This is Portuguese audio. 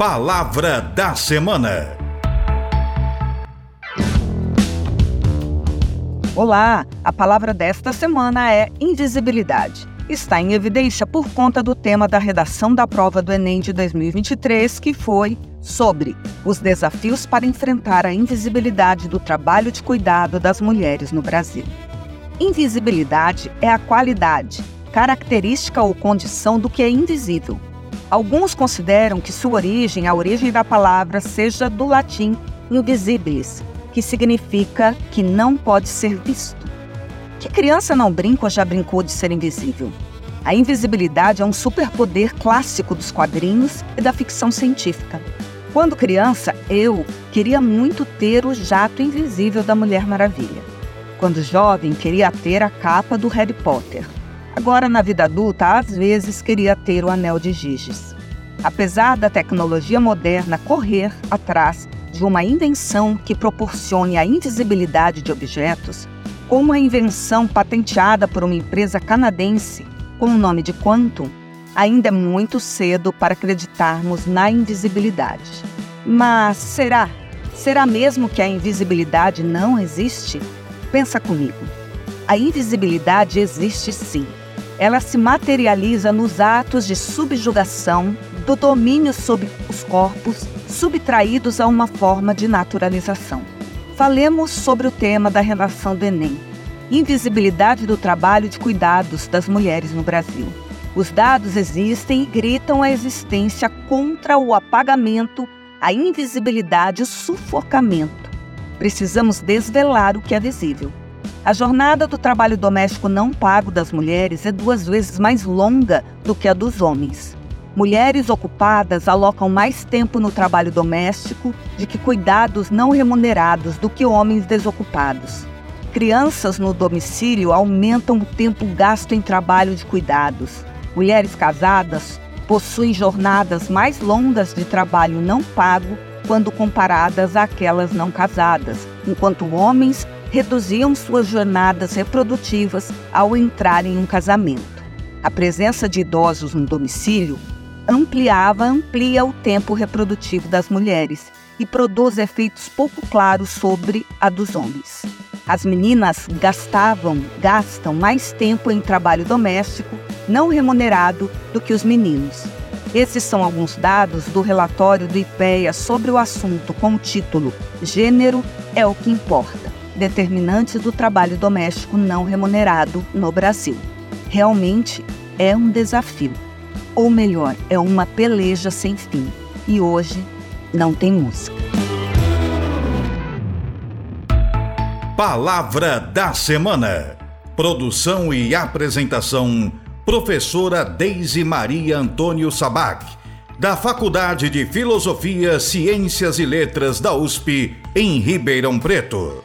Palavra da Semana. Olá, a palavra desta semana é invisibilidade. Está em evidência por conta do tema da redação da prova do Enem de 2023, que foi sobre os desafios para enfrentar a invisibilidade do trabalho de cuidado das mulheres no Brasil. Invisibilidade é a qualidade, característica ou condição do que é invisível. Alguns consideram que sua origem, a origem da palavra, seja do latim invisibilis, que significa que não pode ser visto. Que criança não brinca ou já brincou de ser invisível? A invisibilidade é um superpoder clássico dos quadrinhos e da ficção científica. Quando criança, eu queria muito ter o jato invisível da Mulher Maravilha. Quando jovem, queria ter a capa do Harry Potter. Agora, na vida adulta, às vezes queria ter o anel de Giges. Apesar da tecnologia moderna correr atrás de uma invenção que proporcione a invisibilidade de objetos, como a invenção patenteada por uma empresa canadense com o nome de Quantum, ainda é muito cedo para acreditarmos na invisibilidade. Mas será? Será mesmo que a invisibilidade não existe? Pensa comigo. A invisibilidade existe sim. Ela se materializa nos atos de subjugação, do domínio sobre os corpos, subtraídos a uma forma de naturalização. Falemos sobre o tema da relação do Enem: invisibilidade do trabalho de cuidados das mulheres no Brasil. Os dados existem e gritam a existência contra o apagamento, a invisibilidade, o sufocamento precisamos desvelar o que é visível. A jornada do trabalho doméstico não pago das mulheres é duas vezes mais longa do que a dos homens. Mulheres ocupadas alocam mais tempo no trabalho doméstico de que cuidados não remunerados do que homens desocupados. Crianças no domicílio aumentam o tempo gasto em trabalho de cuidados. Mulheres casadas possuem jornadas mais longas de trabalho não pago quando comparadas àquelas não casadas, enquanto homens reduziam suas jornadas reprodutivas ao entrar em um casamento. A presença de idosos no domicílio ampliava, amplia o tempo reprodutivo das mulheres e produz efeitos pouco claros sobre a dos homens. As meninas gastavam, gastam mais tempo em trabalho doméstico não remunerado do que os meninos. Esses são alguns dados do relatório do IPEA sobre o assunto com o título Gênero é o que importa determinantes do trabalho doméstico não remunerado no Brasil. Realmente é um desafio, ou melhor, é uma peleja sem fim. E hoje não tem música. Palavra da Semana. Produção e apresentação professora Deise Maria Antônio Sabac, da Faculdade de Filosofia, Ciências e Letras da USP, em Ribeirão Preto.